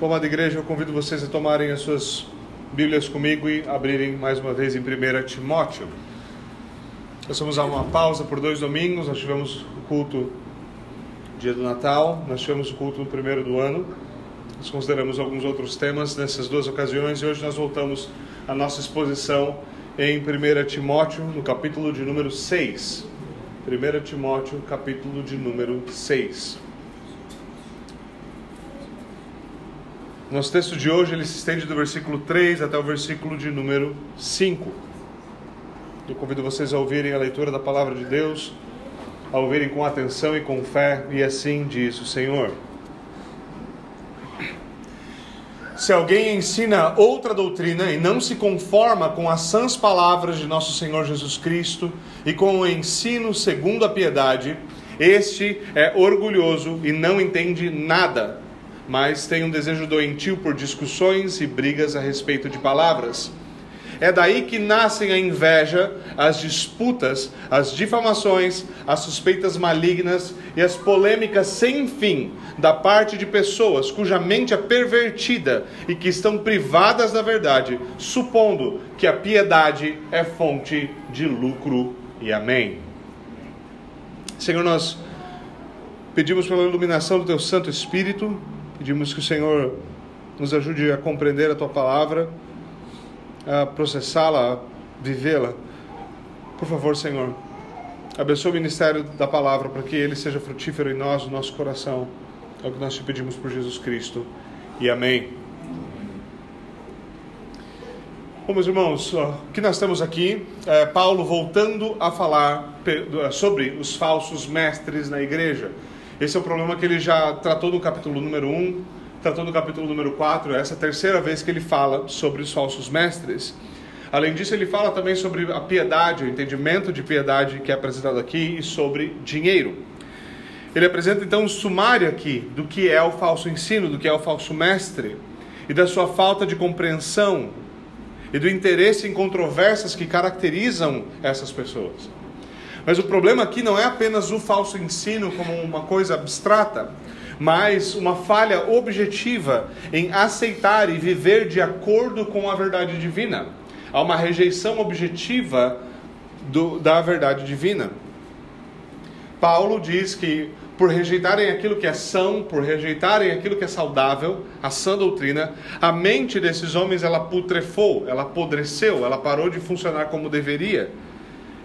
Como a igreja, eu convido vocês a tomarem as suas Bíblias comigo e abrirem mais uma vez em 1 Timóteo. Nós vamos a uma pausa por dois domingos, nós tivemos o culto dia do Natal, nós tivemos o culto no primeiro do ano, nós consideramos alguns outros temas nessas duas ocasiões e hoje nós voltamos à nossa exposição em 1 Timóteo, no capítulo de número 6. 1 Timóteo, capítulo de número 6. Nosso texto de hoje ele se estende do versículo 3 até o versículo de número 5. Eu convido vocês a ouvirem a leitura da palavra de Deus, a ouvirem com atenção e com fé, e assim diz o Senhor. Se alguém ensina outra doutrina e não se conforma com as sãs palavras de nosso Senhor Jesus Cristo e com o ensino segundo a piedade, este é orgulhoso e não entende nada mas tem um desejo doentio por discussões e brigas a respeito de palavras. É daí que nascem a inveja, as disputas, as difamações, as suspeitas malignas e as polêmicas sem fim da parte de pessoas cuja mente é pervertida e que estão privadas da verdade, supondo que a piedade é fonte de lucro. E amém. Senhor, nós pedimos pela iluminação do Teu Santo Espírito Pedimos que o Senhor nos ajude a compreender a tua palavra, a processá-la, a vivê-la. Por favor, Senhor, abençoe o ministério da palavra para que ele seja frutífero em nós, no nosso coração. É o que nós te pedimos por Jesus Cristo. E amém. Bom, meus irmãos, o que nós temos aqui é Paulo voltando a falar sobre os falsos mestres na igreja. Esse é o problema que ele já tratou no capítulo número 1, tratou no capítulo número 4, essa é a terceira vez que ele fala sobre os falsos mestres. Além disso, ele fala também sobre a piedade, o entendimento de piedade que é apresentado aqui e sobre dinheiro. Ele apresenta então um sumário aqui do que é o falso ensino, do que é o falso mestre e da sua falta de compreensão e do interesse em controvérsias que caracterizam essas pessoas. Mas o problema aqui não é apenas o falso ensino como uma coisa abstrata, mas uma falha objetiva em aceitar e viver de acordo com a verdade divina. Há uma rejeição objetiva do, da verdade divina. Paulo diz que por rejeitarem aquilo que é são, por rejeitarem aquilo que é saudável, a sã doutrina, a mente desses homens ela putrefou, ela apodreceu, ela parou de funcionar como deveria.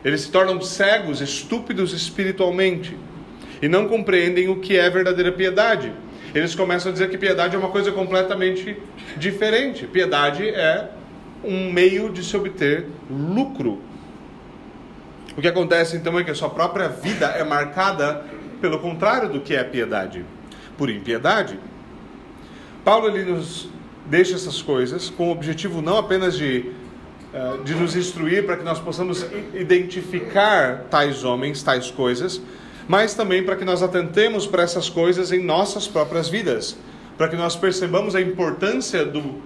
Eles se tornam cegos, estúpidos espiritualmente e não compreendem o que é verdadeira piedade. Eles começam a dizer que piedade é uma coisa completamente diferente. Piedade é um meio de se obter lucro. O que acontece então é que a sua própria vida é marcada pelo contrário do que é piedade, por impiedade. Paulo ele nos deixa essas coisas com o objetivo não apenas de de nos instruir para que nós possamos identificar tais homens, tais coisas, mas também para que nós atentemos para essas coisas em nossas próprias vidas, para que nós percebamos a importância do,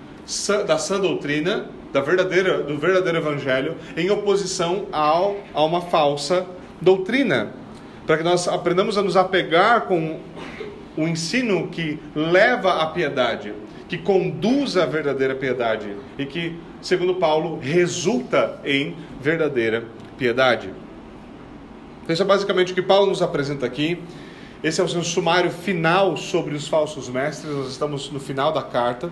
da sã doutrina, da verdadeira, do verdadeiro evangelho, em oposição ao, a uma falsa doutrina, para que nós aprendamos a nos apegar com o ensino que leva à piedade, que conduz à verdadeira piedade e que segundo Paulo, resulta em verdadeira piedade. Então, isso é basicamente o que Paulo nos apresenta aqui. Esse é o seu sumário final sobre os falsos mestres. Nós estamos no final da carta.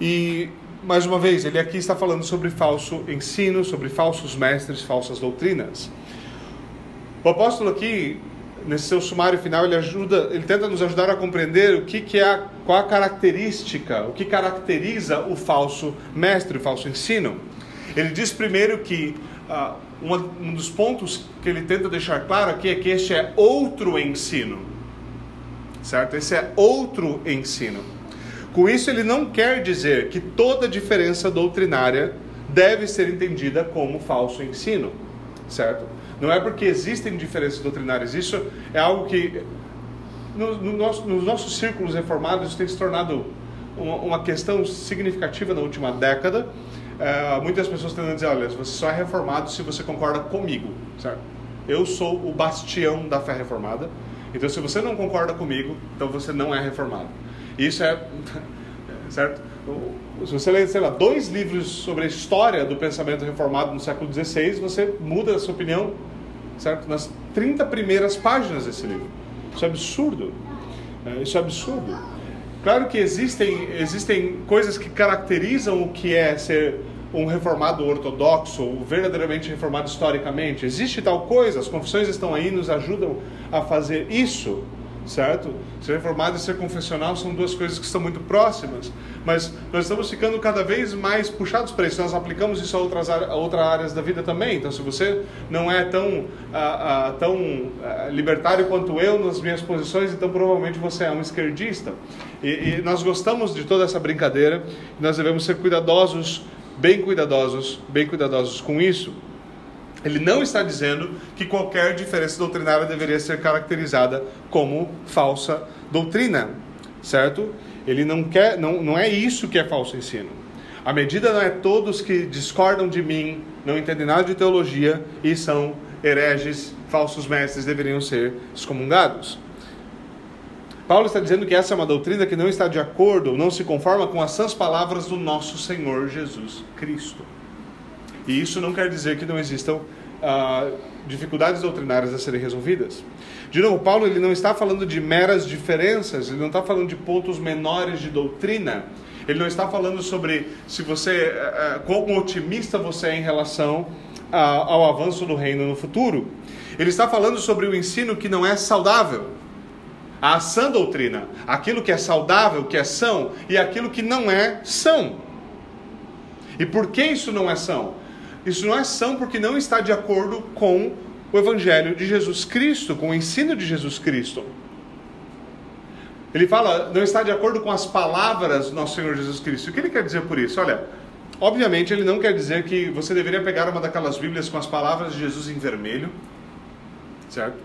E, mais uma vez, ele aqui está falando sobre falso ensino, sobre falsos mestres, falsas doutrinas. O apóstolo aqui nesse seu sumário final, ele ajuda, ele tenta nos ajudar a compreender o que, que é, a, qual a característica, o que caracteriza o falso mestre, o falso ensino. Ele diz primeiro que uh, uma, um dos pontos que ele tenta deixar claro aqui é que este é outro ensino, certo? Esse é outro ensino. Com isso, ele não quer dizer que toda diferença doutrinária deve ser entendida como falso ensino, certo? Não é porque existem diferenças doutrinárias. Isso é algo que no, no nosso, nos nossos círculos reformados tem se tornado uma, uma questão significativa na última década. É, muitas pessoas tendem a dizer, olha, você só é reformado se você concorda comigo, certo? Eu sou o bastião da fé reformada. Então, se você não concorda comigo, então você não é reformado. Isso é certo? Se você ler, sei lá, dois livros sobre a história do pensamento reformado no século XVI, você muda a sua opinião, certo? Nas 30 primeiras páginas desse livro. Isso é absurdo. É, isso é absurdo. Claro que existem, existem coisas que caracterizam o que é ser um reformado ortodoxo, ou verdadeiramente reformado historicamente. Existe tal coisa, as confissões estão aí, nos ajudam a fazer isso certo? Ser reformado e ser confessional são duas coisas que estão muito próximas, mas nós estamos ficando cada vez mais puxados para isso. Nós aplicamos isso a outras, a outras áreas da vida também. Então, se você não é tão, ah, ah, tão ah, libertário quanto eu nas minhas posições, então provavelmente você é um esquerdista. E, e nós gostamos de toda essa brincadeira. Nós devemos ser cuidadosos, bem cuidadosos, bem cuidadosos com isso. Ele não está dizendo que qualquer diferença doutrinária deveria ser caracterizada como falsa doutrina, certo? Ele não quer, não, não é isso que é falso ensino. A medida não é todos que discordam de mim, não entendem nada de teologia e são hereges, falsos mestres, deveriam ser excomungados. Paulo está dizendo que essa é uma doutrina que não está de acordo, não se conforma com as sãs palavras do nosso Senhor Jesus Cristo. E isso não quer dizer que não existam ah, dificuldades doutrinárias a serem resolvidas. De novo, Paulo ele não está falando de meras diferenças, ele não está falando de pontos menores de doutrina. Ele não está falando sobre se você, eh, eh, quão otimista você é em relação ao avanço do reino no futuro. Ele está falando sobre o ensino que não é saudável. A sã doutrina, aquilo que é saudável, que é são, e aquilo que não é são. E por que isso não é são? Isso não é são porque não está de acordo com o Evangelho de Jesus Cristo, com o ensino de Jesus Cristo. Ele fala, não está de acordo com as palavras do nosso Senhor Jesus Cristo. O que ele quer dizer por isso? Olha, obviamente ele não quer dizer que você deveria pegar uma daquelas Bíblias com as palavras de Jesus em vermelho, certo?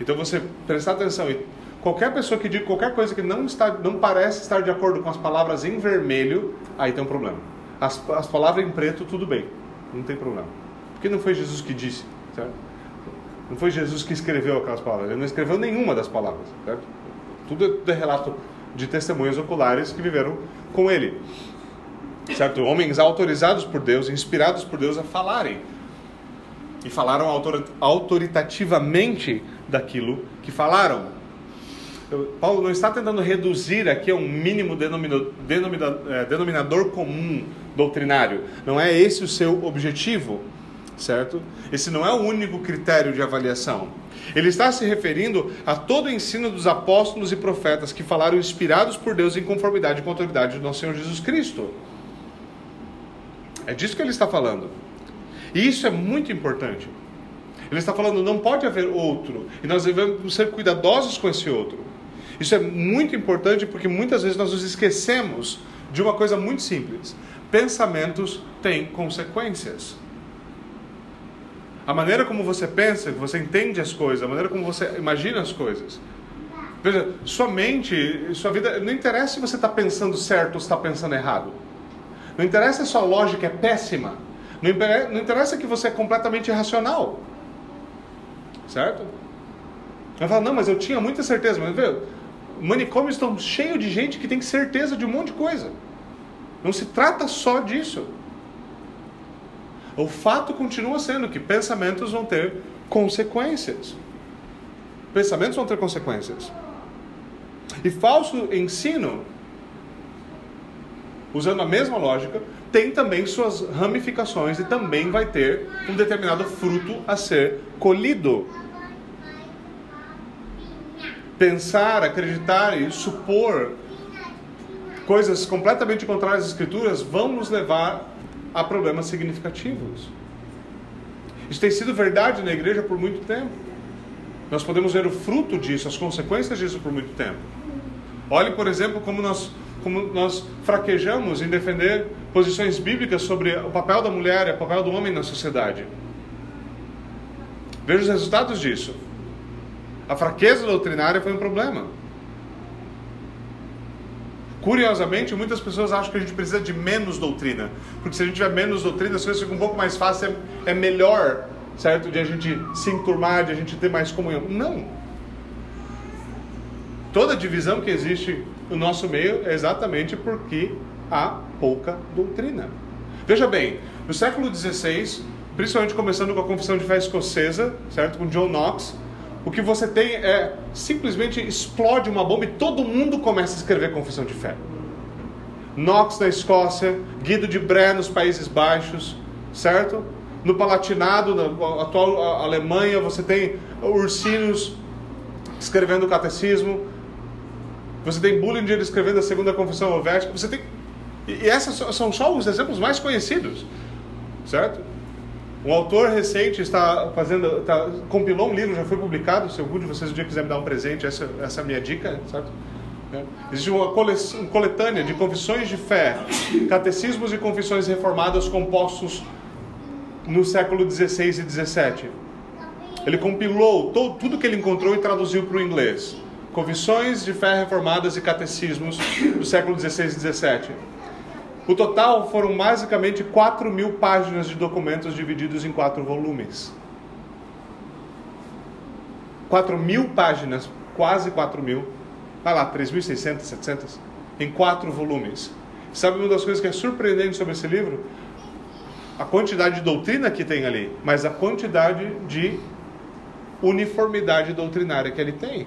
Então você prestar atenção e qualquer pessoa que diga qualquer coisa que não está, não parece estar de acordo com as palavras em vermelho, aí tem um problema. As, as palavras em preto, tudo bem não tem problema. Porque não foi Jesus que disse, certo? Não foi Jesus que escreveu aquelas palavras, ele não escreveu nenhuma das palavras, certo? Tudo é, tudo é relato de testemunhas oculares que viveram com ele. Certo? Homens autorizados por Deus, inspirados por Deus a falarem. E falaram autoritativamente daquilo que falaram. Paulo não está tentando reduzir aqui a um mínimo denominador, é, denominador comum doutrinário. Não é esse o seu objetivo, certo? Esse não é o único critério de avaliação. Ele está se referindo a todo o ensino dos apóstolos e profetas que falaram inspirados por Deus em conformidade com a autoridade do nosso Senhor Jesus Cristo. É disso que ele está falando. E isso é muito importante. Ele está falando, não pode haver outro, e nós devemos ser cuidadosos com esse outro. Isso é muito importante porque muitas vezes nós nos esquecemos de uma coisa muito simples pensamentos têm consequências. A maneira como você pensa, você entende as coisas, a maneira como você imagina as coisas. Veja, sua mente, sua vida, não interessa se você está pensando certo ou está pensando errado. Não interessa se sua lógica é péssima. Não interessa que você é completamente irracional. Certo? Ela fala, não, mas eu tinha muita certeza. Mas, viu, manicômios estão cheios de gente que tem certeza de um monte de coisa. Não se trata só disso. O fato continua sendo que pensamentos vão ter consequências. Pensamentos vão ter consequências. E falso ensino, usando a mesma lógica, tem também suas ramificações e também vai ter um determinado fruto a ser colhido. Pensar, acreditar e supor coisas completamente contrárias às Escrituras vão nos levar a problemas significativos. Isso tem sido verdade na igreja por muito tempo. Nós podemos ver o fruto disso, as consequências disso por muito tempo. Olhe, por exemplo, como nós, como nós fraquejamos em defender posições bíblicas sobre o papel da mulher e o papel do homem na sociedade. Veja os resultados disso. A fraqueza doutrinária foi um problema. Curiosamente, muitas pessoas acham que a gente precisa de menos doutrina, porque se a gente tiver menos doutrina, as coisas ficam um pouco mais fáceis, é, é melhor, certo? De a gente se enturmar, de a gente ter mais comunhão. Não. Toda divisão que existe no nosso meio é exatamente porque há pouca doutrina. Veja bem, no século XVI, principalmente começando com a Confissão de Fé Escocesa, certo? Com John Knox, o que você tem é simplesmente explode uma bomba e todo mundo começa a escrever Confissão de Fé. Knox na Escócia, Guido de Bré nos Países Baixos, certo? No Palatinado, na atual Alemanha, você tem Ursinus escrevendo o Catecismo, você tem Bullinger escrevendo a Segunda Confissão Helvética, você tem e essas são só os exemplos mais conhecidos, certo? Um autor recente está fazendo, está, compilou um livro, já foi publicado. Se algum de vocês um dia quiser me dar um presente, essa, essa é a minha dica, certo? É. Existe uma coletânea de confissões de fé, catecismos e confissões reformadas compostos no século 16 e 17. Ele compilou todo, tudo que ele encontrou e traduziu para o inglês. Confissões de fé reformadas e catecismos do século 16 e 17. O total foram basicamente 4 mil páginas de documentos divididos em quatro volumes. 4 mil páginas, quase 4 mil, vai lá, 3.600, 700, em quatro volumes. Sabe uma das coisas que é surpreendente sobre esse livro? A quantidade de doutrina que tem ali, mas a quantidade de uniformidade doutrinária que ele tem.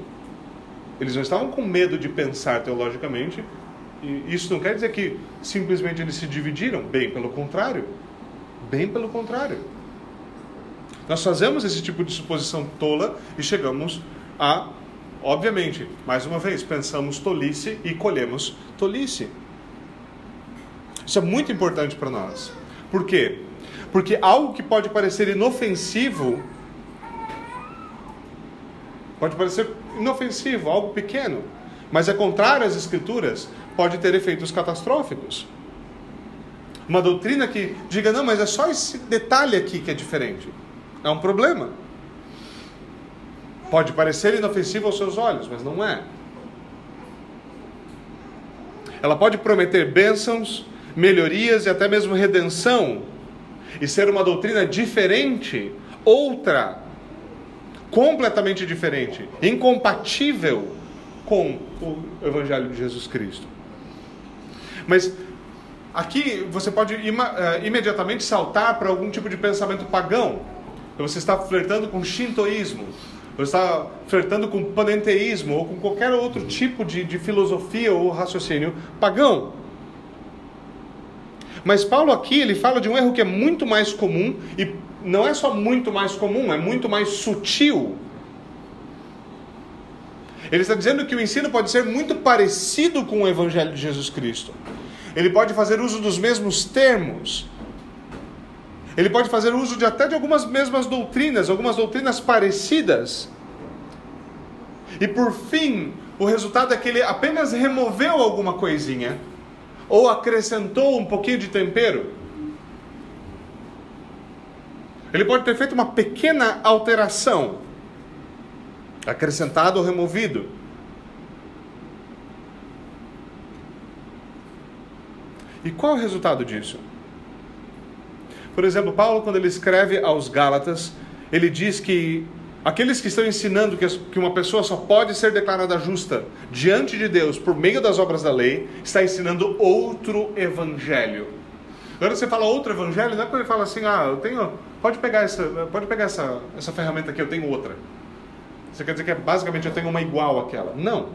Eles não estavam com medo de pensar teologicamente, e isso não quer dizer que simplesmente eles se dividiram, bem pelo contrário. Bem pelo contrário. Nós fazemos esse tipo de suposição tola e chegamos a, obviamente, mais uma vez, pensamos tolice e colhemos tolice. Isso é muito importante para nós. Por quê? Porque algo que pode parecer inofensivo pode parecer inofensivo, algo pequeno, mas é contrário às escrituras, pode ter efeitos catastróficos. Uma doutrina que diga, não, mas é só esse detalhe aqui que é diferente. É um problema. Pode parecer inofensivo aos seus olhos, mas não é. Ela pode prometer bênçãos, melhorias e até mesmo redenção, e ser uma doutrina diferente, outra, completamente diferente, incompatível com o Evangelho de Jesus Cristo. Mas aqui você pode ima, uh, imediatamente saltar para algum tipo de pensamento pagão. Você está flertando com shintoísmo, você está flertando com panenteísmo ou com qualquer outro tipo de, de filosofia ou raciocínio pagão. Mas Paulo aqui ele fala de um erro que é muito mais comum e não é só muito mais comum, é muito mais sutil. Ele está dizendo que o ensino pode ser muito parecido com o Evangelho de Jesus Cristo. Ele pode fazer uso dos mesmos termos. Ele pode fazer uso de até de algumas mesmas doutrinas, algumas doutrinas parecidas. E por fim, o resultado é que ele apenas removeu alguma coisinha ou acrescentou um pouquinho de tempero. Ele pode ter feito uma pequena alteração, acrescentado ou removido. E qual é o resultado disso? Por exemplo, Paulo, quando ele escreve aos Gálatas, ele diz que aqueles que estão ensinando que uma pessoa só pode ser declarada justa diante de Deus por meio das obras da lei, está ensinando outro evangelho. Agora você fala outro evangelho, não é quando ele fala assim, ah, eu tenho, pode pegar essa, pode pegar essa, essa ferramenta aqui, eu tenho outra. Você quer dizer que é, basicamente eu tenho uma igual àquela? Não.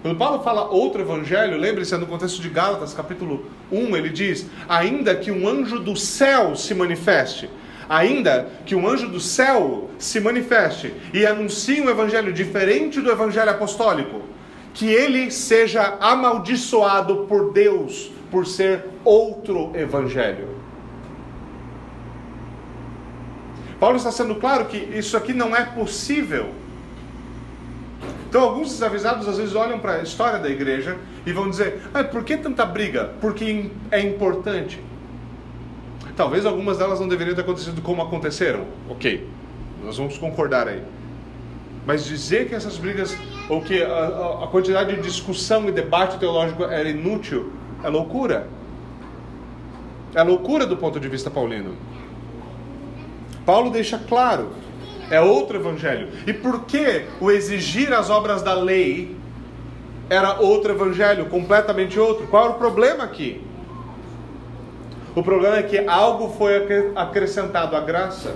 Quando Paulo fala outro evangelho, lembre-se, é no contexto de Gálatas, capítulo 1, ele diz: ainda que um anjo do céu se manifeste, ainda que um anjo do céu se manifeste e anuncie um evangelho diferente do evangelho apostólico, que ele seja amaldiçoado por Deus por ser outro evangelho. Paulo está sendo claro que isso aqui não é possível então, alguns desavisados às vezes olham para a história da igreja e vão dizer: ah, por que tanta briga? Porque é importante. Talvez algumas delas não deveriam ter acontecido como aconteceram. Ok, nós vamos concordar aí. Mas dizer que essas brigas, ou que a, a quantidade de discussão e debate teológico era inútil, é loucura. É loucura do ponto de vista paulino. Paulo deixa claro é outro evangelho. E por que o exigir as obras da lei era outro evangelho, completamente outro. Qual era o problema aqui? O problema é que algo foi acrescentado à graça.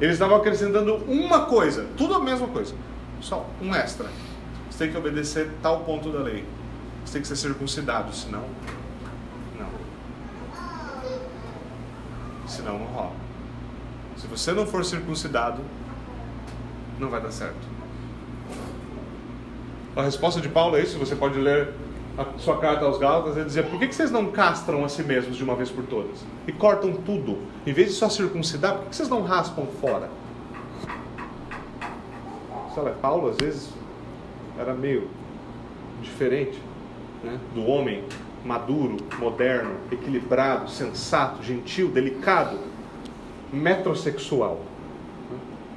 Eles estavam acrescentando uma coisa, tudo a mesma coisa, só um extra. Você tem que obedecer tal ponto da lei. Você tem que ser circuncidado, senão. Senão não rola. Se você não for circuncidado, não vai dar certo. A resposta de Paulo é isso, você pode ler a sua carta aos Gálatas, ele dizia: por que vocês não castram a si mesmos de uma vez por todas? E cortam tudo? Em vez de só circuncidar, por que vocês não raspam fora? Lá, Paulo às vezes era meio diferente né? do homem maduro, moderno, equilibrado, sensato, gentil, delicado, metrosexual.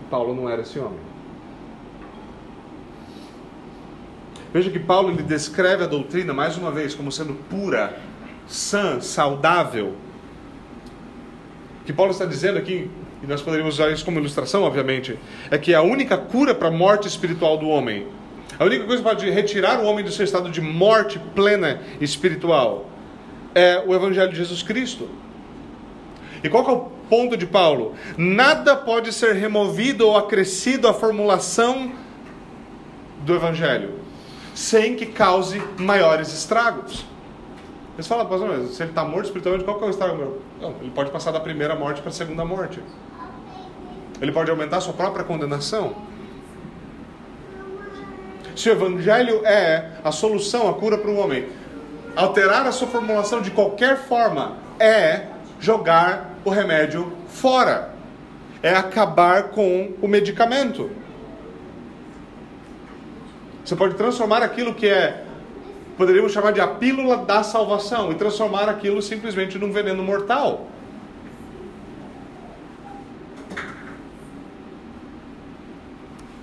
Paulo não era esse homem. Veja que Paulo ele descreve a doutrina, mais uma vez, como sendo pura, sã, saudável. O que Paulo está dizendo aqui, e nós poderíamos usar isso como ilustração, obviamente, é que a única cura para a morte espiritual do homem, a única coisa que pode retirar o homem do seu estado de morte plena espiritual, é o Evangelho de Jesus Cristo. E qual é o ponto de Paulo? Nada pode ser removido ou acrescido à formulação do Evangelho sem que cause maiores estragos. Eles falam, mas se ele está morto espiritualmente, qual que é o estrago? Não, ele pode passar da primeira morte para a segunda morte. Ele pode aumentar a sua própria condenação. Se o evangelho é a solução, a cura para o homem, alterar a sua formulação de qualquer forma é jogar o remédio fora. É acabar com o medicamento. Você pode transformar aquilo que é, poderíamos chamar de a pílula da salvação, e transformar aquilo simplesmente num veneno mortal.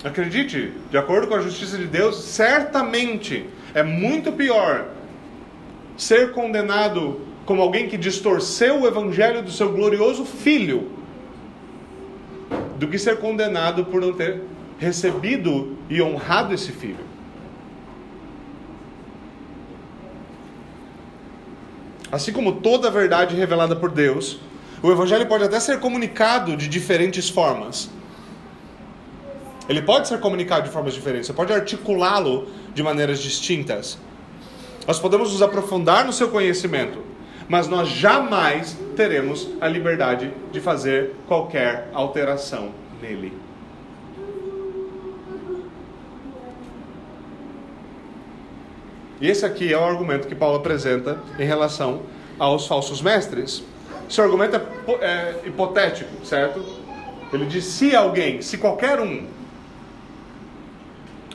Acredite, de acordo com a justiça de Deus, certamente é muito pior ser condenado como alguém que distorceu o evangelho do seu glorioso filho do que ser condenado por não ter recebido e honrado esse filho. Assim como toda a verdade revelada por Deus, o Evangelho pode até ser comunicado de diferentes formas. Ele pode ser comunicado de formas diferentes, você pode articulá-lo de maneiras distintas. Nós podemos nos aprofundar no seu conhecimento, mas nós jamais teremos a liberdade de fazer qualquer alteração nele. E esse aqui é o argumento que Paulo apresenta em relação aos falsos mestres. Esse argumento é, é hipotético, certo? Ele diz: se alguém, se qualquer um,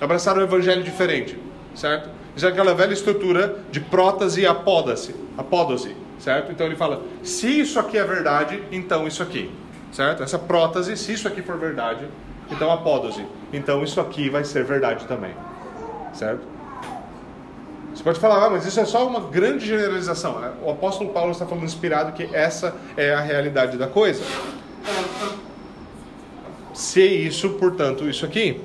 abraçar um evangelho diferente, certo? Já é aquela velha estrutura de prótase e apódase, apódose, certo? Então ele fala: se isso aqui é verdade, então isso aqui, certo? Essa prótase, se isso aqui for verdade, então apódose, então isso aqui vai ser verdade também, certo? Você pode falar, ah, mas isso é só uma grande generalização. Né? O apóstolo Paulo está falando inspirado que essa é a realidade da coisa. Se isso, portanto, isso aqui.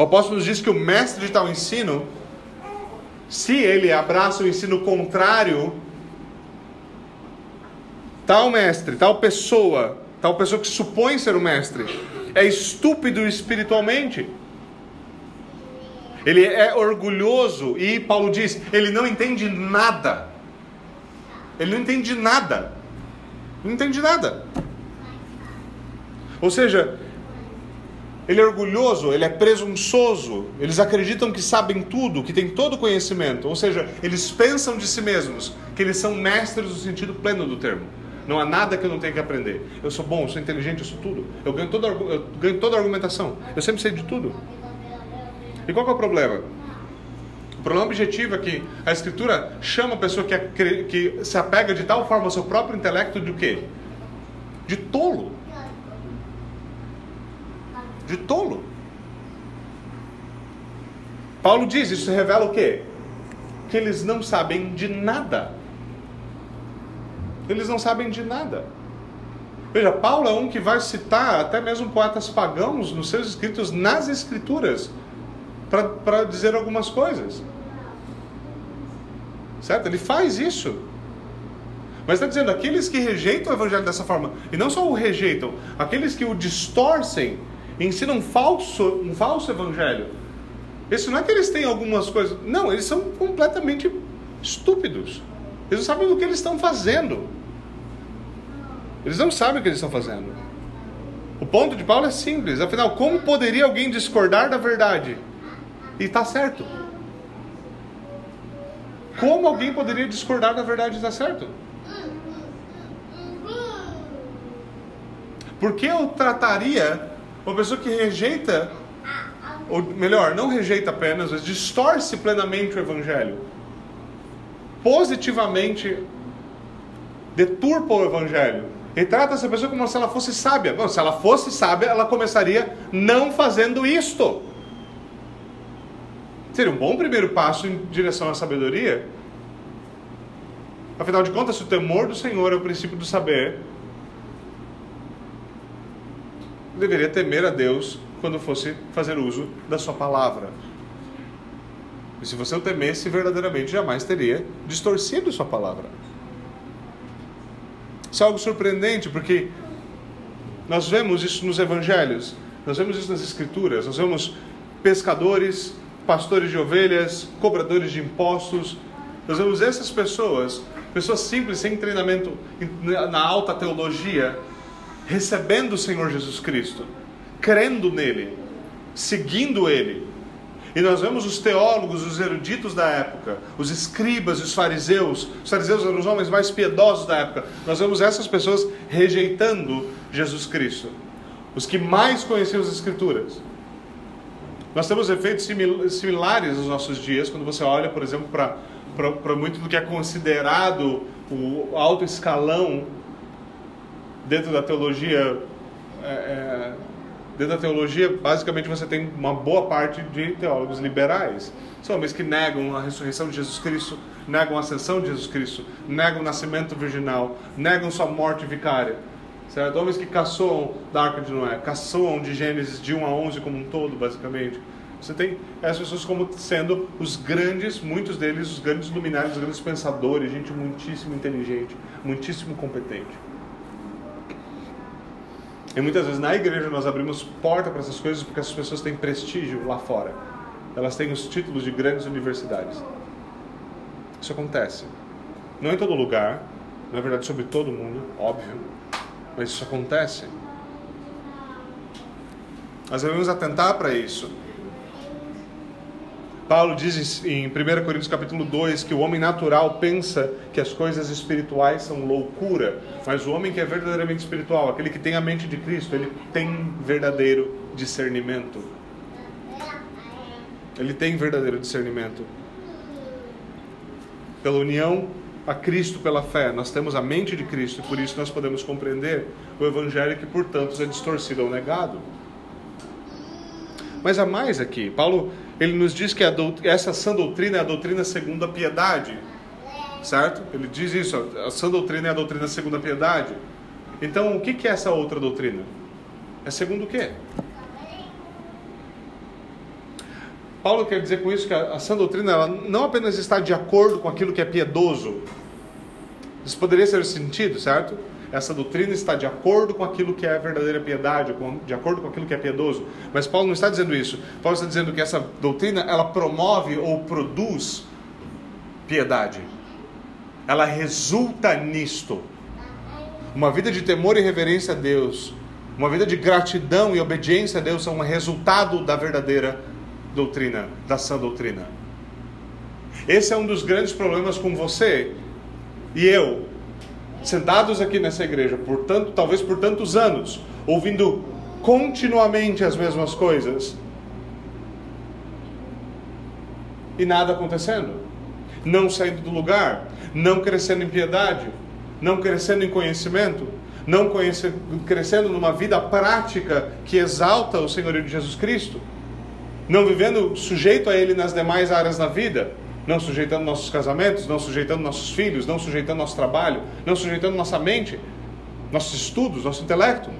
O apóstolo diz que o mestre de tal ensino, se ele abraça o ensino contrário, tal mestre, tal pessoa, tal pessoa que supõe ser o mestre, é estúpido espiritualmente. Ele é orgulhoso e Paulo diz, ele não entende nada. Ele não entende nada. Não entende nada. Ou seja, ele é orgulhoso, ele é presunçoso, eles acreditam que sabem tudo, que têm todo o conhecimento. Ou seja, eles pensam de si mesmos que eles são mestres no sentido pleno do termo. Não há nada que eu não tenha que aprender. Eu sou bom, eu sou inteligente, eu sou tudo. Eu ganho toda, eu ganho toda a argumentação. Eu sempre sei de tudo. E qual é o problema? O problema objetivo é que a escritura chama a pessoa que, é, que se apega de tal forma ao seu próprio intelecto do quê? De tolo. De tolo. Paulo diz, isso revela o quê? Que eles não sabem de nada. Eles não sabem de nada. Veja, Paulo é um que vai citar até mesmo poetas pagãos nos seus escritos nas escrituras para dizer algumas coisas. Certo? Ele faz isso. Mas está dizendo, aqueles que rejeitam o evangelho dessa forma, e não só o rejeitam, aqueles que o distorcem, ensinam um falso, um falso evangelho. Isso não é que eles têm algumas coisas. Não, eles são completamente estúpidos. Eles não sabem o que eles estão fazendo. Eles não sabem o que eles estão fazendo. O ponto de Paulo é simples. Afinal, como poderia alguém discordar da verdade? E está certo. Como alguém poderia discordar da verdade e está certo? Por que eu trataria uma pessoa que rejeita, ou melhor, não rejeita apenas, mas distorce plenamente o Evangelho? Positivamente deturpa o Evangelho. E trata essa pessoa como se ela fosse sábia. Bom, se ela fosse sábia, ela começaria não fazendo isto. Seria um bom primeiro passo em direção à sabedoria. Afinal de contas, se o temor do Senhor é o princípio do saber, deveria temer a Deus quando fosse fazer uso da sua palavra. E se você o temesse, verdadeiramente jamais teria distorcido sua palavra. Isso é algo surpreendente, porque nós vemos isso nos evangelhos, nós vemos isso nas escrituras, nós vemos pescadores, pastores de ovelhas, cobradores de impostos, nós vemos essas pessoas, pessoas simples, sem treinamento na alta teologia, recebendo o Senhor Jesus Cristo, crendo nele, seguindo ele. E nós vemos os teólogos, os eruditos da época, os escribas os fariseus. Os fariseus eram os homens mais piedosos da época. Nós vemos essas pessoas rejeitando Jesus Cristo. Os que mais conheciam as Escrituras. Nós temos efeitos similares nos nossos dias, quando você olha, por exemplo, para muito do que é considerado o alto escalão dentro da teologia, é, é, dentro da teologia, basicamente você tem uma boa parte de teólogos liberais. São homens que negam a ressurreição de Jesus Cristo, negam a ascensão de Jesus Cristo, negam o nascimento virginal, negam sua morte vicária. Certo? Homens que caçoam da Arca de Noé, caçoam de Gênesis de 1 a 11 como um todo, basicamente. Você tem essas pessoas como sendo os grandes, muitos deles, os grandes luminares, os grandes pensadores, gente muitíssimo inteligente, muitíssimo competente. E muitas vezes na igreja nós abrimos porta para essas coisas porque as pessoas têm prestígio lá fora. Elas têm os títulos de grandes universidades. Isso acontece. Não em todo lugar, na verdade sobre todo mundo, óbvio, mas isso acontece. Nós devemos atentar para isso. Paulo diz em 1 Coríntios capítulo 2 que o homem natural pensa que as coisas espirituais são loucura, mas o homem que é verdadeiramente espiritual, aquele que tem a mente de Cristo, ele tem verdadeiro discernimento. Ele tem verdadeiro discernimento. Pela união a Cristo pela fé, nós temos a mente de Cristo e por isso nós podemos compreender o evangelho que por tantos é distorcido ou negado. Mas há mais aqui. Paulo ele nos diz que essa sã doutrina é a doutrina segundo a piedade. Certo? Ele diz isso, a sã doutrina é a doutrina segundo a piedade. Então, o que é essa outra doutrina? É segundo o quê? Paulo quer dizer com isso que a, a sã doutrina ela não apenas está de acordo com aquilo que é piedoso. Isso poderia ser o sentido, certo? Essa doutrina está de acordo com aquilo que é verdadeira piedade, de acordo com aquilo que é piedoso. Mas Paulo não está dizendo isso. Paulo está dizendo que essa doutrina ela promove ou produz piedade. Ela resulta nisto. Uma vida de temor e reverência a Deus, uma vida de gratidão e obediência a Deus são um resultado da verdadeira doutrina, da sã doutrina. Esse é um dos grandes problemas com você e eu, sentados aqui nessa igreja, por tanto, talvez por tantos anos, ouvindo continuamente as mesmas coisas e nada acontecendo, não saindo do lugar, não crescendo em piedade, não crescendo em conhecimento, não crescendo numa vida prática que exalta o Senhorio de Jesus Cristo, não vivendo sujeito a Ele nas demais áreas da vida, não sujeitando nossos casamentos, não sujeitando nossos filhos, não sujeitando nosso trabalho, não sujeitando nossa mente, nossos estudos, nosso intelecto.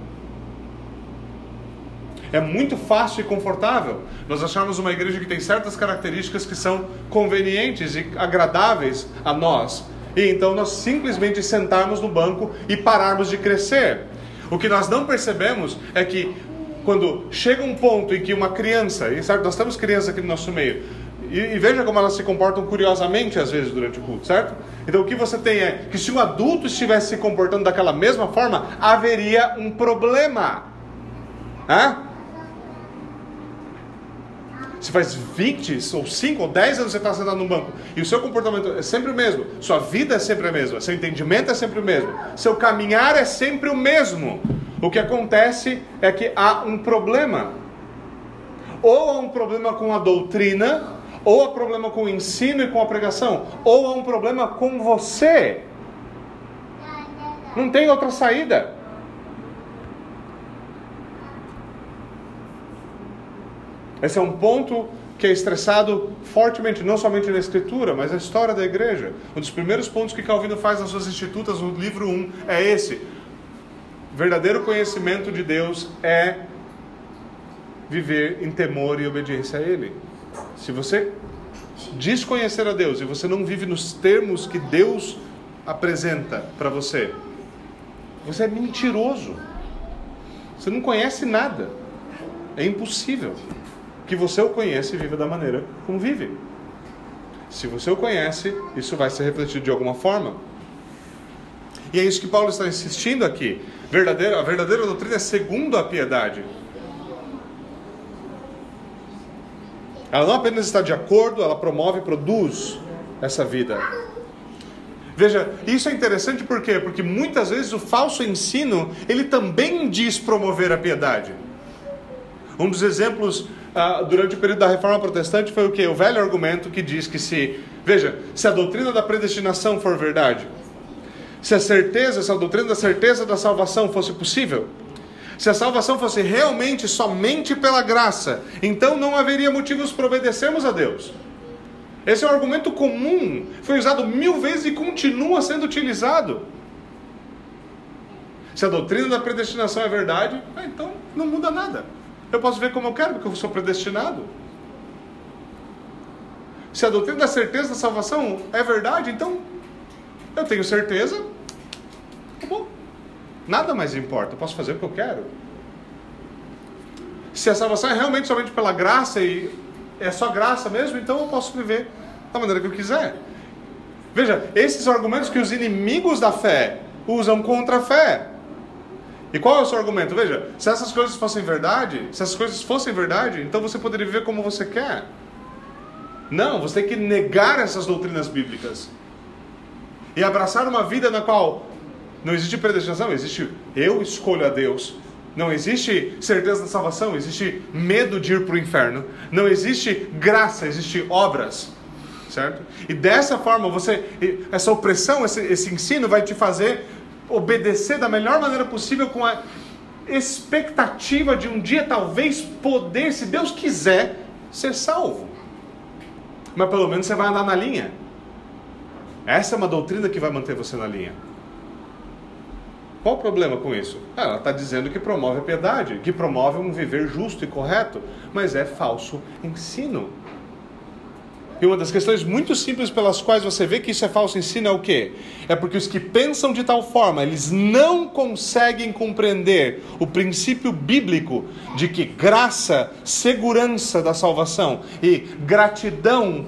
É muito fácil e confortável nós acharmos uma igreja que tem certas características que são convenientes e agradáveis a nós. E então nós simplesmente sentarmos no banco e pararmos de crescer. O que nós não percebemos é que quando chega um ponto em que uma criança, e certo, nós temos crianças aqui no nosso meio, e, e, veja como elas se comportam curiosamente às vezes durante o culto, certo? Então o que você tem é que se um adulto estivesse se comportando daquela mesma forma, haveria um problema. Hã? Se faz 20 ou 5 ou 10 anos você está sentado num banco e o seu comportamento é sempre o mesmo, sua vida é sempre a mesma, seu entendimento é sempre o mesmo, seu caminhar é sempre o mesmo. O que acontece é que há um problema. Ou há um problema com a doutrina, ou há problema com o ensino e com a pregação, ou há um problema com você. Não tem outra saída. Esse é um ponto que é estressado fortemente, não somente na Escritura, mas na história da igreja. Um dos primeiros pontos que Calvino faz nas suas Institutas, no livro 1, é esse. Verdadeiro conhecimento de Deus é viver em temor e obediência a Ele. Se você diz conhecer a Deus e você não vive nos termos que Deus apresenta para você, você é mentiroso. Você não conhece nada. É impossível que você o conheça e viva da maneira como vive. Se você o conhece, isso vai ser refletido de alguma forma. E é isso que Paulo está insistindo aqui. Verdadeira, a verdadeira doutrina é segundo a piedade. Ela não apenas está de acordo, ela promove e produz essa vida. Veja, isso é interessante por quê? Porque muitas vezes o falso ensino, ele também diz promover a piedade. Um dos exemplos ah, durante o período da reforma protestante foi o que? O velho argumento que diz que se, veja, se a doutrina da predestinação for verdade, se a certeza, se a doutrina da certeza da salvação fosse possível, se a salvação fosse realmente somente pela graça, então não haveria motivos para obedecermos a Deus. Esse é um argumento comum, foi usado mil vezes e continua sendo utilizado. Se a doutrina da predestinação é verdade, ah, então não muda nada. Eu posso ver como eu quero, porque eu sou predestinado. Se a doutrina da certeza da salvação é verdade, então eu tenho certeza, tá bom. Nada mais importa, eu posso fazer o que eu quero. Se a salvação é realmente somente pela graça e é só graça mesmo, então eu posso viver da maneira que eu quiser. Veja, esses são argumentos que os inimigos da fé usam contra a fé. E qual é o seu argumento? Veja, se essas coisas fossem verdade, se essas coisas fossem verdade, então você poderia viver como você quer. Não, você tem que negar essas doutrinas bíblicas. E abraçar uma vida na qual não existe predestinação, existe eu escolho a Deus. Não existe certeza da salvação, existe medo de ir para o inferno. Não existe graça, existe obras. Certo? E dessa forma, você essa opressão, esse, esse ensino vai te fazer obedecer da melhor maneira possível com a expectativa de um dia talvez poder, se Deus quiser, ser salvo. Mas pelo menos você vai andar na linha. Essa é uma doutrina que vai manter você na linha. Qual o problema com isso? Ah, ela está dizendo que promove a piedade, que promove um viver justo e correto, mas é falso ensino. E uma das questões muito simples pelas quais você vê que isso é falso ensino é o quê? É porque os que pensam de tal forma, eles não conseguem compreender o princípio bíblico de que graça, segurança da salvação e gratidão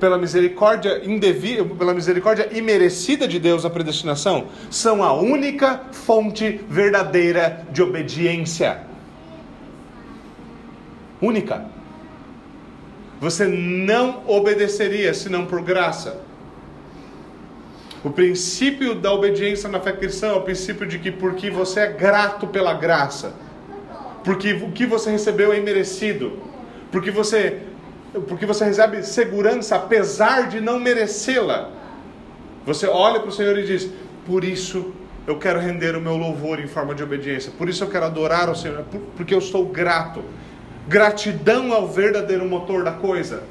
pela misericórdia indevida, pela misericórdia imerecida de Deus na predestinação, são a única fonte verdadeira de obediência. Única você não obedeceria senão por graça. O princípio da obediência na fé cristã é o princípio de que porque você é grato pela graça, porque o que você recebeu é imerecido, porque você porque você recebe segurança apesar de não merecê-la. Você olha para o Senhor e diz: "Por isso eu quero render o meu louvor em forma de obediência. Por isso eu quero adorar o Senhor, porque eu estou grato." Gratidão é o verdadeiro motor da coisa.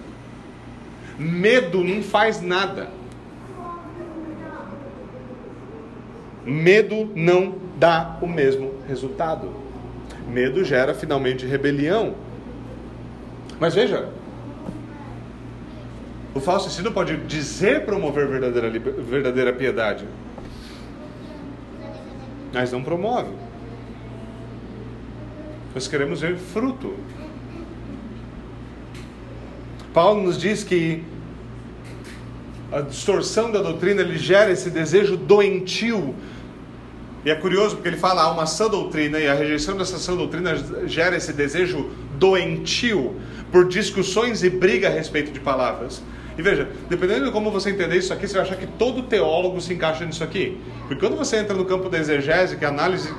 Medo não faz nada. Medo não dá o mesmo resultado. Medo gera finalmente rebelião. Mas veja, o falso ensino pode dizer promover verdadeira, verdadeira piedade, mas não promove. Nós queremos ver fruto. Paulo nos diz que a distorção da doutrina ele gera esse desejo doentio. E é curioso porque ele fala há uma sã doutrina e a rejeição dessa sã doutrina gera esse desejo doentio por discussões e briga a respeito de palavras. E veja, dependendo de como você entender isso aqui, você vai achar que todo teólogo se encaixa nisso aqui. Porque quando você entra no campo da exegese, que é a análise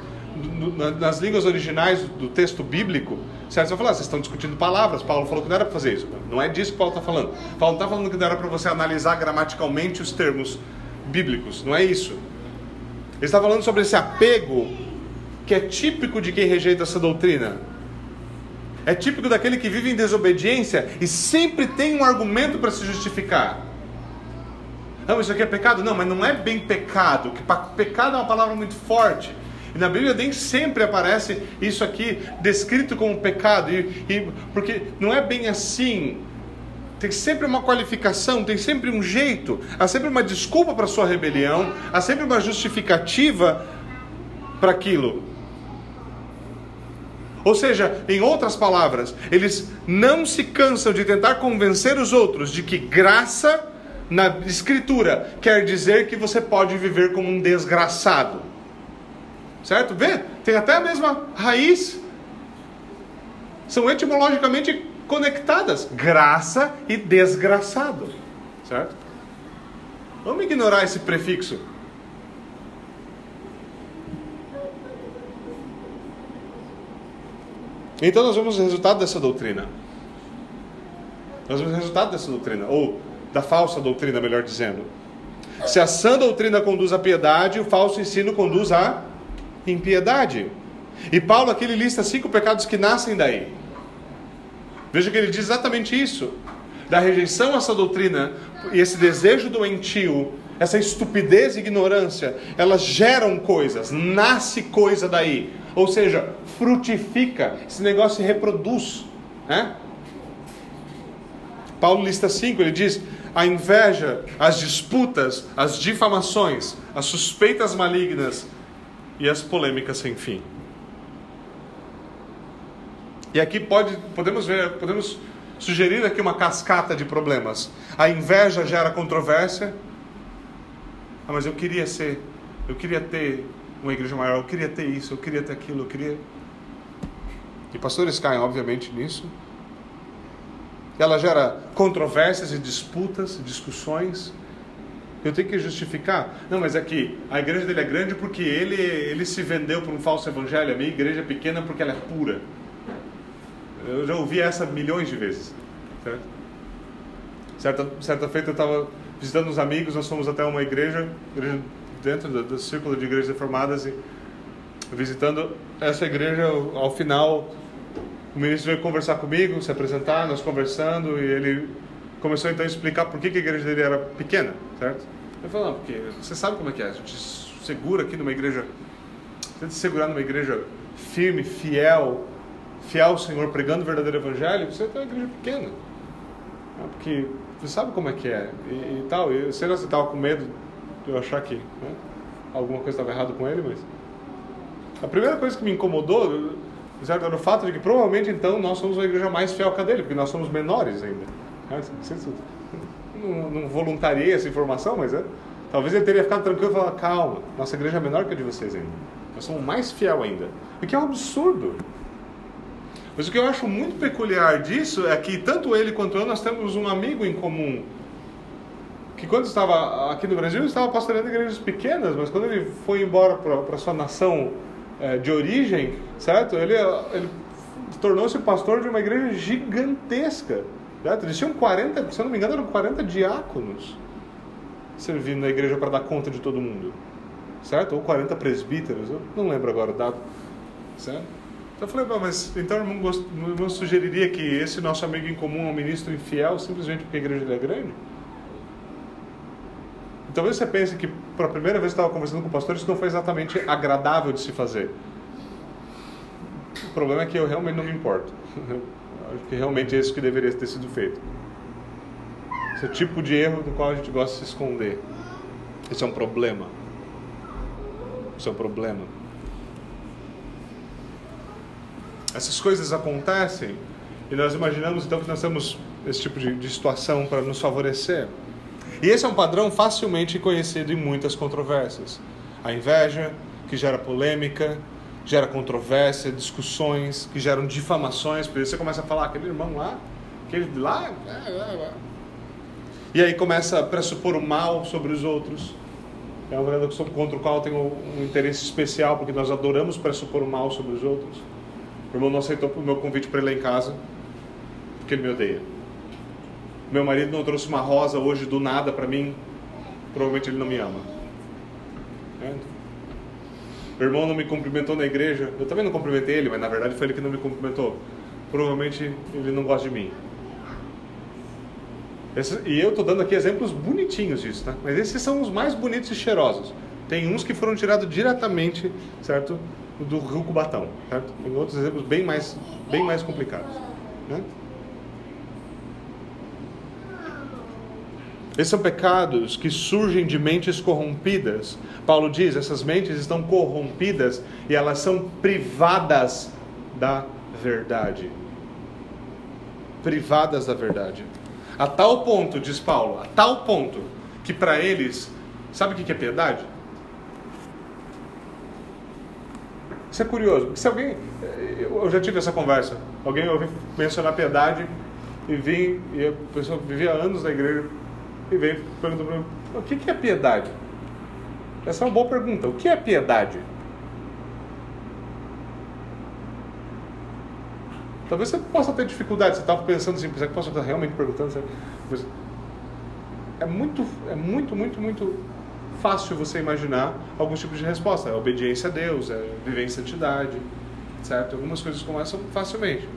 nas línguas originais do texto bíblico? Você vai falar, vocês estão discutindo palavras. Paulo falou que não era para fazer isso. Não é disso que Paulo está falando. Paulo não está falando que não era para você analisar gramaticalmente os termos bíblicos. Não é isso. Ele está falando sobre esse apego que é típico de quem rejeita essa doutrina. É típico daquele que vive em desobediência e sempre tem um argumento para se justificar. Não, isso aqui é pecado? Não, mas não é bem pecado. Que pecado é uma palavra muito forte. E na Bíblia nem sempre aparece isso aqui descrito como pecado, e, e, porque não é bem assim. Tem sempre uma qualificação, tem sempre um jeito, há sempre uma desculpa para sua rebelião, há sempre uma justificativa para aquilo. Ou seja, em outras palavras, eles não se cansam de tentar convencer os outros de que graça na Escritura quer dizer que você pode viver como um desgraçado. Certo? Vê? Tem até a mesma raiz. São etimologicamente conectadas. Graça e desgraçado. Certo? Vamos ignorar esse prefixo. Então nós vemos o resultado dessa doutrina. Nós vemos o resultado dessa doutrina, ou da falsa doutrina, melhor dizendo. Se a sã doutrina conduz à piedade, o falso ensino conduz à impiedade. E Paulo aqui lista cinco pecados que nascem daí. Veja que ele diz exatamente isso. Da rejeição a essa doutrina e esse desejo doentio, essa estupidez e ignorância, elas geram coisas, nasce coisa daí. Ou seja, frutifica, esse negócio se reproduz. Né? Paulo lista cinco, ele diz: a inveja, as disputas, as difamações, as suspeitas malignas, e as polêmicas sem fim. E aqui pode, podemos ver, podemos sugerir aqui uma cascata de problemas. A inveja gera controvérsia. Ah, mas eu queria ser, eu queria ter uma igreja maior, eu queria ter isso, eu queria ter aquilo, eu queria. E pastores caem, obviamente, nisso. Ela gera controvérsias e disputas, discussões. Eu tenho que justificar? Não, mas é que a igreja dele é grande porque ele, ele se vendeu por um falso evangelho. A minha igreja é pequena porque ela é pura. Eu já ouvi essa milhões de vezes. Certo? Certa, certa feita eu estava visitando uns amigos, nós fomos até uma igreja, igreja dentro do, do círculo de igrejas reformadas e visitando essa igreja, ao final o ministro veio conversar comigo, se apresentar, nós conversando e ele começou então a explicar por que, que a igreja dele era pequena, certo? Ele falou, não, porque você sabe como é que é, a gente segura aqui numa igreja, tenta segurar numa igreja firme, fiel, fiel ao Senhor, pregando o verdadeiro evangelho, você tem uma igreja pequena. Né? Porque você sabe como é que é e, e tal. E sei lá se estava com medo de eu achar que né, alguma coisa estava errada com ele, mas a primeira coisa que me incomodou era o fato de que provavelmente então nós somos uma igreja mais fiel que a dele, porque nós somos menores ainda. Não, não voluntariei essa informação, mas é. Talvez ele teria ficado tranquilo e falado: calma, nossa igreja é menor que a de vocês ainda. Nós somos mais fiel ainda. O que é um absurdo. Mas o que eu acho muito peculiar disso é que tanto ele quanto eu nós temos um amigo em comum. Que quando estava aqui no Brasil, estava pastoreando igrejas pequenas, mas quando ele foi embora para sua nação é, de origem, certo? Ele, ele tornou-se pastor de uma igreja gigantesca. Certo? Eles tinham 40, se eu não me engano, eram 40 diáconos servindo na igreja para dar conta de todo mundo. Certo? Ou 40 presbíteros, eu não lembro agora o dado. Certo? Então eu falei, mas então o irmão, o irmão sugeriria que esse nosso amigo em comum é um ministro infiel simplesmente porque a igreja dele é grande? E talvez você pense que, para a primeira vez que estava conversando com o pastor, isso não foi exatamente agradável de se fazer. O problema é que eu realmente não me importo. Acho que realmente é isso que deveria ter sido feito. Esse é o tipo de erro do qual a gente gosta de se esconder. Esse é um problema. Esse é um problema. Essas coisas acontecem e nós imaginamos então que nós temos esse tipo de, de situação para nos favorecer. E esse é um padrão facilmente conhecido em muitas controvérsias. A inveja, que gera polêmica, gera controvérsia, discussões, que geram difamações. Por isso você começa a falar, aquele irmão lá, aquele lá. É, é, é. E aí começa a pressupor o mal sobre os outros. É um verdade contra o qual eu tenho um interesse especial, porque nós adoramos pressupor o mal sobre os outros. O irmão não aceitou o meu convite para ir lá em casa, porque ele me odeia. Meu marido não trouxe uma rosa hoje do nada para mim, provavelmente ele não me ama. Meu irmão não me cumprimentou na igreja, eu também não cumprimentei ele, mas na verdade foi ele que não me cumprimentou. Provavelmente ele não gosta de mim. Esse, e eu estou dando aqui exemplos bonitinhos disso, tá? Mas esses são os mais bonitos e cheirosos. Tem uns que foram tirados diretamente, certo? Do rio Cubatão, certo? Tem outros exemplos bem mais, bem mais complicados, né? Esses são pecados que surgem de mentes corrompidas. Paulo diz: essas mentes estão corrompidas e elas são privadas da verdade. Privadas da verdade. A tal ponto, diz Paulo, a tal ponto, que para eles, sabe o que é piedade? Isso é curioso. Se alguém. Eu já tive essa conversa. Alguém ouviu mencionar piedade e vim, e a pessoa vivia anos na igreja e veio perguntou para mim: o que é piedade? Essa é uma boa pergunta. O que é piedade? Talvez você possa ter dificuldade, você estava pensando assim, será que posso estar realmente perguntando? Mas é muito, é muito, muito, muito fácil você imaginar alguns tipos de resposta. É obediência a Deus, é viver em santidade, certo? Algumas coisas como essa facilmente.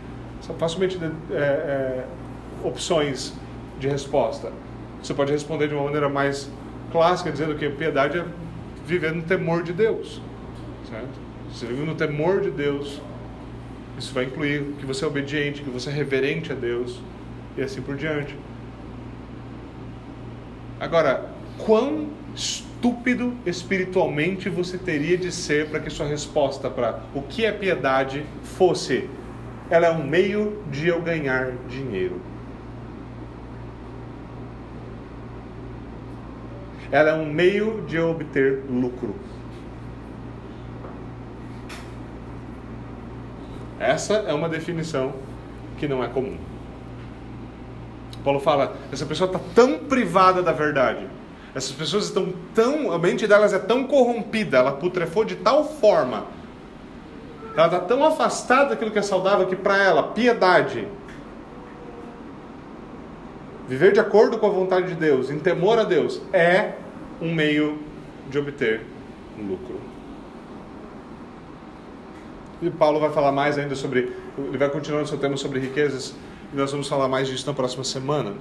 São facilmente é, é, opções de resposta. Você pode responder de uma maneira mais clássica, dizendo que piedade é viver no temor de Deus, certo? Você vive no temor de Deus, isso vai incluir que você é obediente, que você é reverente a Deus e assim por diante. Agora, quão estúpido espiritualmente você teria de ser para que sua resposta para o que é piedade fosse: ela é um meio de eu ganhar dinheiro. Ela é um meio de eu obter lucro. Essa é uma definição que não é comum. Paulo fala: essa pessoa está tão privada da verdade, essas pessoas estão tão. a mente delas é tão corrompida, ela putrefou de tal forma, ela está tão afastada daquilo que é saudável que para ela, piedade, viver de acordo com a vontade de Deus, em temor a Deus, é um meio de obter lucro. E Paulo vai falar mais ainda sobre, ele vai continuar no seu tema sobre riquezas, e nós vamos falar mais disso na próxima semana.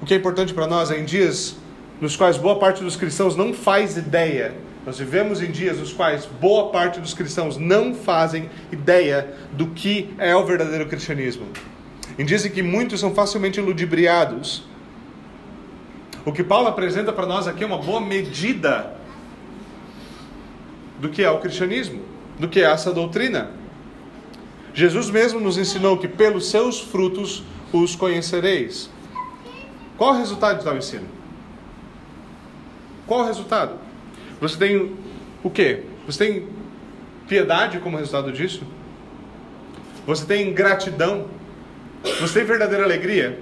O que é importante para nós é em dias nos quais boa parte dos cristãos não faz ideia. Nós vivemos em dias nos quais boa parte dos cristãos não fazem ideia do que é o verdadeiro cristianismo. Em dias em que muitos são facilmente ludibriados. O que Paulo apresenta para nós aqui é uma boa medida do que é o cristianismo do que essa doutrina. Jesus mesmo nos ensinou que pelos seus frutos os conhecereis. Qual o resultado de tal ensino? Qual o resultado? Você tem o quê? Você tem piedade como resultado disso? Você tem gratidão? Você tem verdadeira alegria?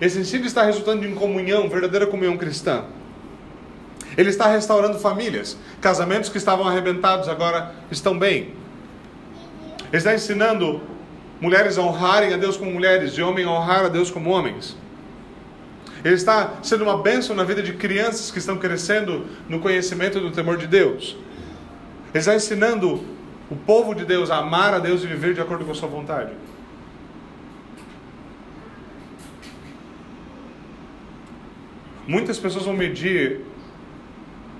Esse ensino está resultando em comunhão, verdadeira comunhão cristã. Ele está restaurando famílias. Casamentos que estavam arrebentados agora estão bem. Ele está ensinando mulheres a honrarem a Deus como mulheres, de homem a honrar a Deus como homens. Ele está sendo uma bênção na vida de crianças que estão crescendo no conhecimento do temor de Deus. Ele está ensinando o povo de Deus a amar a Deus e viver de acordo com a sua vontade. Muitas pessoas vão medir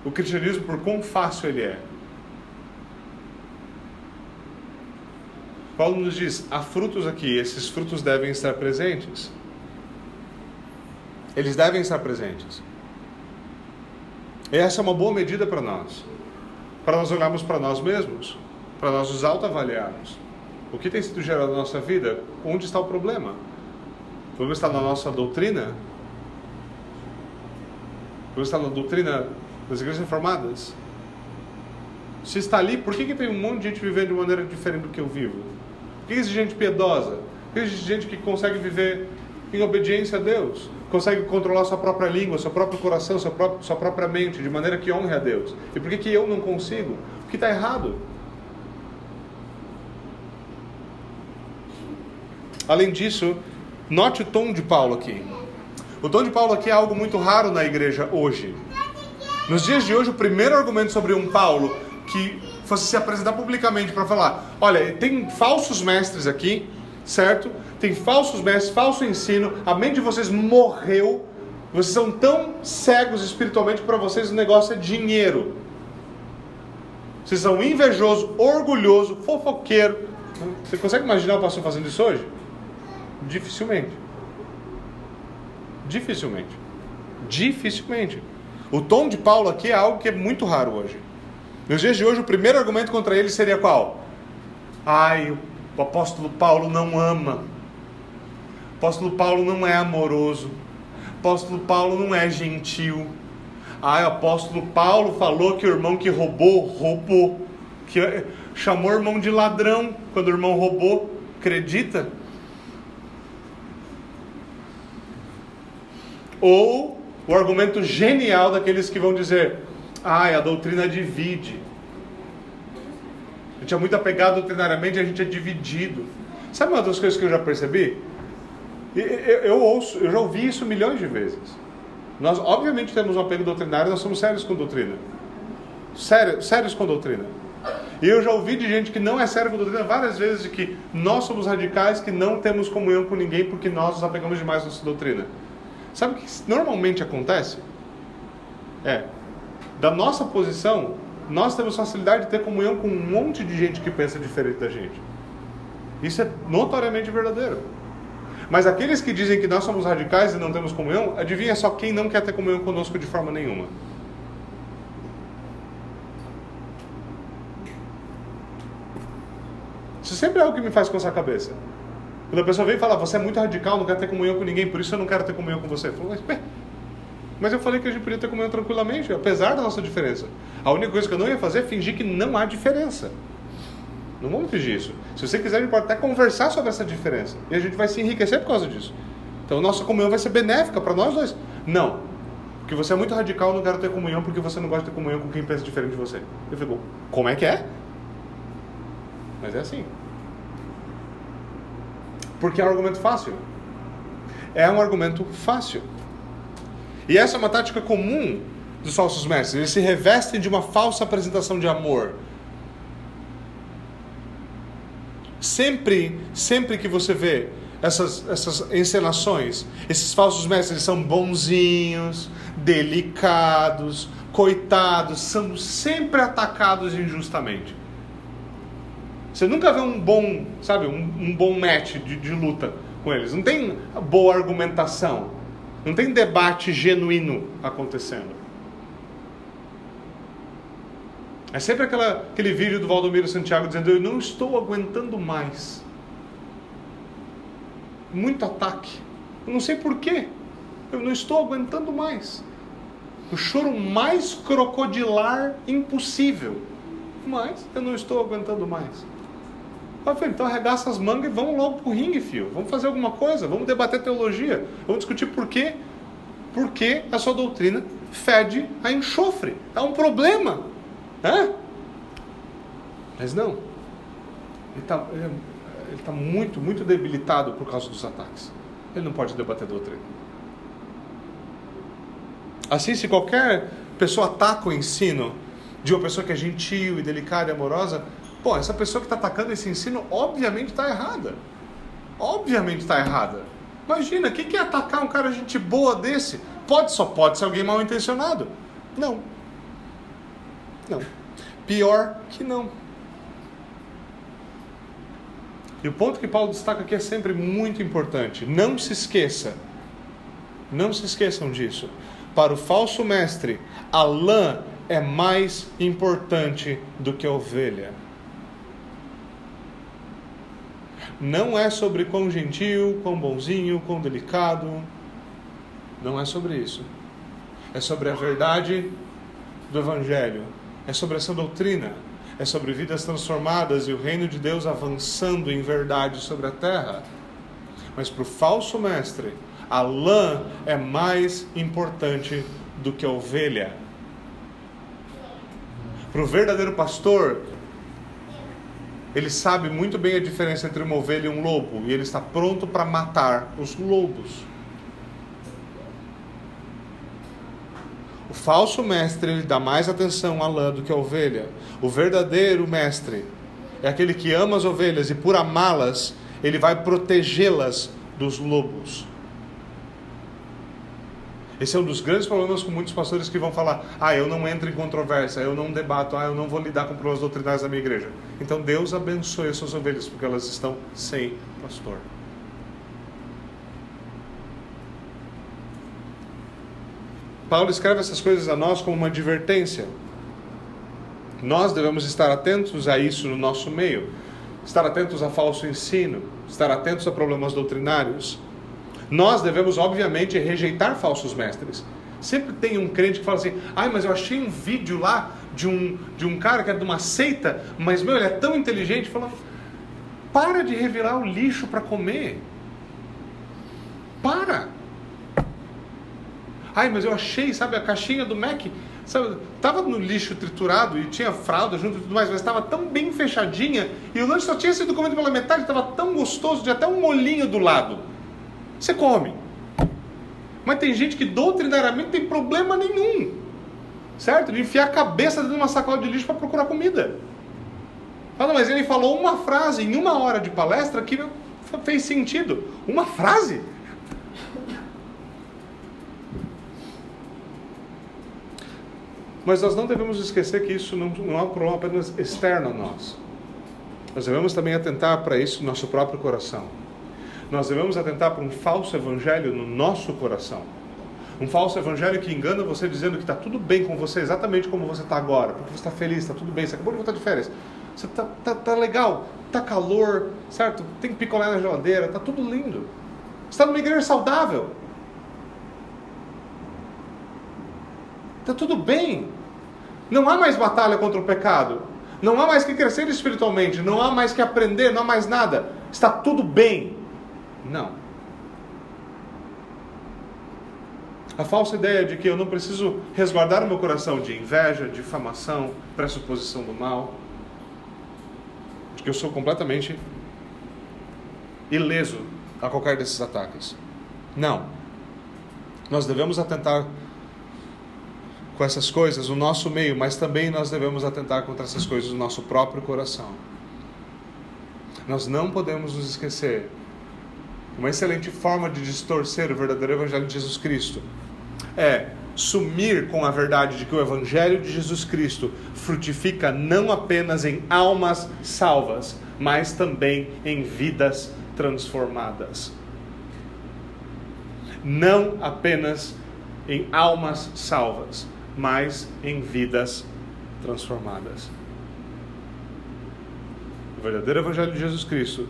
o cristianismo por quão fácil ele é. Paulo nos diz: há frutos aqui, esses frutos devem estar presentes. Eles devem estar presentes. E essa é uma boa medida para nós. Para nós olharmos para nós mesmos, para nós nos autoavaliarmos. O que tem sido gerado na nossa vida? Onde está o problema? O problema está na nossa doutrina? O problema está na doutrina das igrejas reformadas? Se está ali, por que, que tem um monte de gente vivendo de maneira diferente do que eu vivo? Por que existe gente piedosa? Por que existe gente que consegue viver em obediência a Deus? Consegue controlar sua própria língua, seu próprio coração, sua própria, sua própria mente, de maneira que honre a Deus? E por que, que eu não consigo? O que está errado? Além disso, note o tom de Paulo aqui. O tom de Paulo aqui é algo muito raro na igreja hoje. Nos dias de hoje, o primeiro argumento sobre um Paulo que fosse se apresentar publicamente para falar: olha, tem falsos mestres aqui, certo? Tem falsos mestres, falso ensino, a mente de vocês morreu, vocês são tão cegos espiritualmente para vocês o negócio é dinheiro. Vocês são invejoso, orgulhoso, fofoqueiro. Você consegue imaginar o pastor fazendo isso hoje? Dificilmente. Dificilmente. Dificilmente. O tom de Paulo aqui é algo que é muito raro hoje. Nos dias de hoje, o primeiro argumento contra ele seria qual? Ai, o apóstolo Paulo não ama. O apóstolo Paulo não é amoroso. O apóstolo Paulo não é gentil. Ai, o apóstolo Paulo falou que o irmão que roubou, roubou. Que chamou o irmão de ladrão quando o irmão roubou. Acredita? Ou o argumento genial daqueles que vão dizer: ai, a doutrina divide. Gente é muito apegado doutrinariamente, a gente é dividido. Sabe uma das coisas que eu já percebi? Eu, eu, eu, ouço, eu já ouvi isso milhões de vezes. Nós, obviamente, temos um apego doutrinário, nós somos sérios com doutrina. Sério, sérios com doutrina. E eu já ouvi de gente que não é sério com doutrina várias vezes de que nós somos radicais, que não temos comunhão com ninguém porque nós nos apegamos demais à nossa doutrina. Sabe o que normalmente acontece? É, da nossa posição, nós temos facilidade de ter comunhão com um monte de gente que pensa diferente da gente. Isso é notoriamente verdadeiro. Mas aqueles que dizem que nós somos radicais e não temos comunhão, adivinha só quem não quer ter comunhão conosco de forma nenhuma. Isso sempre é algo que me faz coçar a cabeça. Quando a pessoa vem e fala, você é muito radical, não quer ter comunhão com ninguém, por isso eu não quero ter comunhão com você. Eu falo, mas, mas eu falei que a gente podia ter comunhão tranquilamente, apesar da nossa diferença. A única coisa que eu não ia fazer é fingir que não há diferença. Não vamos fingir isso. Se você quiser, a gente pode até conversar sobre essa diferença. E a gente vai se enriquecer por causa disso. Então, nossa comunhão vai ser benéfica para nós dois. Não. Porque você é muito radical, eu não quero ter comunhão porque você não gosta de ter comunhão com quem pensa diferente de você. Eu fico, como é que é? Mas é assim. Porque é um argumento fácil. É um argumento fácil. E essa é uma tática comum dos falsos mestres. Eles se revestem de uma falsa apresentação de amor. Sempre, sempre que você vê essas, essas encenações, esses falsos mestres são bonzinhos, delicados, coitados, são sempre atacados injustamente. Você nunca vê um bom, sabe, um, um bom match de, de luta com eles. Não tem boa argumentação. Não tem debate genuíno acontecendo. É sempre aquela, aquele vídeo do Valdomiro Santiago dizendo: Eu não estou aguentando mais. Muito ataque. Eu não sei porquê. Eu não estou aguentando mais. O choro mais crocodilar impossível. Mas eu não estou aguentando mais. Ah, filho, então arregaça as mangas e vamos logo pro ringue, filho. Vamos fazer alguma coisa, vamos debater teologia, vamos discutir por quê. Porque a sua doutrina fede a enxofre. É um problema. Hã? Mas não. Ele está ele tá muito, muito debilitado por causa dos ataques. Ele não pode debater doutrina. Assim, se qualquer pessoa ataca o ensino de uma pessoa que é gentil e delicada e amorosa, Pô, essa pessoa que está atacando esse ensino, obviamente está errada. Obviamente está errada. Imagina, o que, que é atacar um cara gente boa desse? Pode, só pode ser alguém mal intencionado. Não. Não. Pior que não. E o ponto que Paulo destaca aqui é sempre muito importante. Não se esqueça, não se esqueçam disso. Para o falso mestre, a lã é mais importante do que a ovelha. Não é sobre quão gentil, quão bonzinho, quão delicado. Não é sobre isso. É sobre a verdade do Evangelho. É sobre essa doutrina. É sobre vidas transformadas e o reino de Deus avançando em verdade sobre a terra. Mas para o falso mestre, a lã é mais importante do que a ovelha. Para o verdadeiro pastor, ele sabe muito bem a diferença entre uma ovelha e um lobo, e ele está pronto para matar os lobos. O falso mestre ele dá mais atenção à lã do que à ovelha. O verdadeiro mestre é aquele que ama as ovelhas e por amá-las, ele vai protegê-las dos lobos. Esse é um dos grandes problemas com muitos pastores que vão falar: ah, eu não entro em controvérsia, eu não debato, ah, eu não vou lidar com problemas doutrinários da minha igreja. Então Deus abençoe as suas ovelhas, porque elas estão sem pastor. Paulo escreve essas coisas a nós como uma advertência. Nós devemos estar atentos a isso no nosso meio, estar atentos a falso ensino, estar atentos a problemas doutrinários. Nós devemos, obviamente, rejeitar falsos mestres. Sempre tem um crente que fala assim: ai, mas eu achei um vídeo lá de um, de um cara que é de uma seita, mas meu, ele é tão inteligente. Falando, para de revirar o lixo para comer. Para. Ai, mas eu achei, sabe, a caixinha do Mac, sabe, tava no lixo triturado e tinha fralda junto e tudo mais, mas estava tão bem fechadinha e o lanche só tinha sido comido pela metade, estava tão gostoso, de até um molinho do lado. Você come. Mas tem gente que doutrinariamente tem problema nenhum. Certo? De enfiar a cabeça dentro de uma sacola de lixo para procurar comida. Fala, mas ele falou uma frase em uma hora de palestra que fez sentido. Uma frase? Mas nós não devemos esquecer que isso não, não é um problema apenas externo a nós. Nós devemos também atentar para isso no nosso próprio coração nós devemos atentar para um falso evangelho no nosso coração. Um falso evangelho que engana você dizendo que está tudo bem com você, exatamente como você está agora, porque você está feliz, está tudo bem, você acabou de voltar de férias, você está tá, tá legal, está calor, certo? Tem picolé na geladeira, está tudo lindo. Você está numa igreja saudável. Está tudo bem. Não há mais batalha contra o pecado. Não há mais que crescer espiritualmente. Não há mais que aprender. Não há mais nada. Está tudo bem. Não. A falsa ideia de que eu não preciso resguardar o meu coração de inveja, difamação, pressuposição do mal, de que eu sou completamente ileso a qualquer desses ataques. Não. Nós devemos atentar com essas coisas no nosso meio, mas também nós devemos atentar contra essas coisas no nosso próprio coração. Nós não podemos nos esquecer uma excelente forma de distorcer o verdadeiro Evangelho de Jesus Cristo é sumir com a verdade de que o Evangelho de Jesus Cristo frutifica não apenas em almas salvas, mas também em vidas transformadas. Não apenas em almas salvas, mas em vidas transformadas. O verdadeiro Evangelho de Jesus Cristo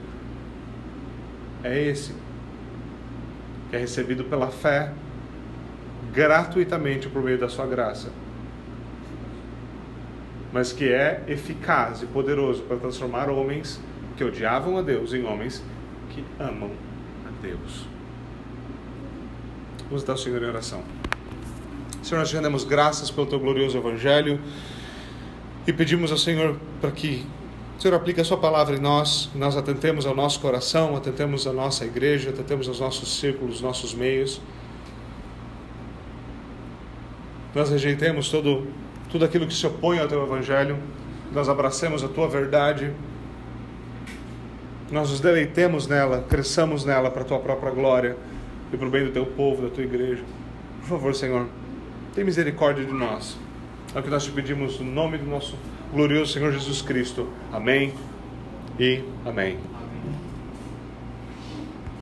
é esse, que é recebido pela fé gratuitamente por meio da sua graça, mas que é eficaz e poderoso para transformar homens que odiavam a Deus em homens que amam a Deus. Vamos dar ao Senhor em oração. Senhor, nós te rendemos graças pelo teu glorioso Evangelho e pedimos ao Senhor para que Senhor, aplique a Sua palavra em nós, nós atentemos ao nosso coração, atentemos à nossa igreja, atentemos aos nossos círculos, nossos meios. Nós rejeitemos todo, tudo aquilo que se opõe ao Teu Evangelho, nós abracemos a Tua verdade, nós nos deleitemos nela, cresçamos nela para a Tua própria glória e para o bem do Teu povo, da Tua igreja. Por favor, Senhor, tem misericórdia de nós. É o que nós te pedimos no nome do nosso glorioso Senhor Jesus Cristo. Amém e amém.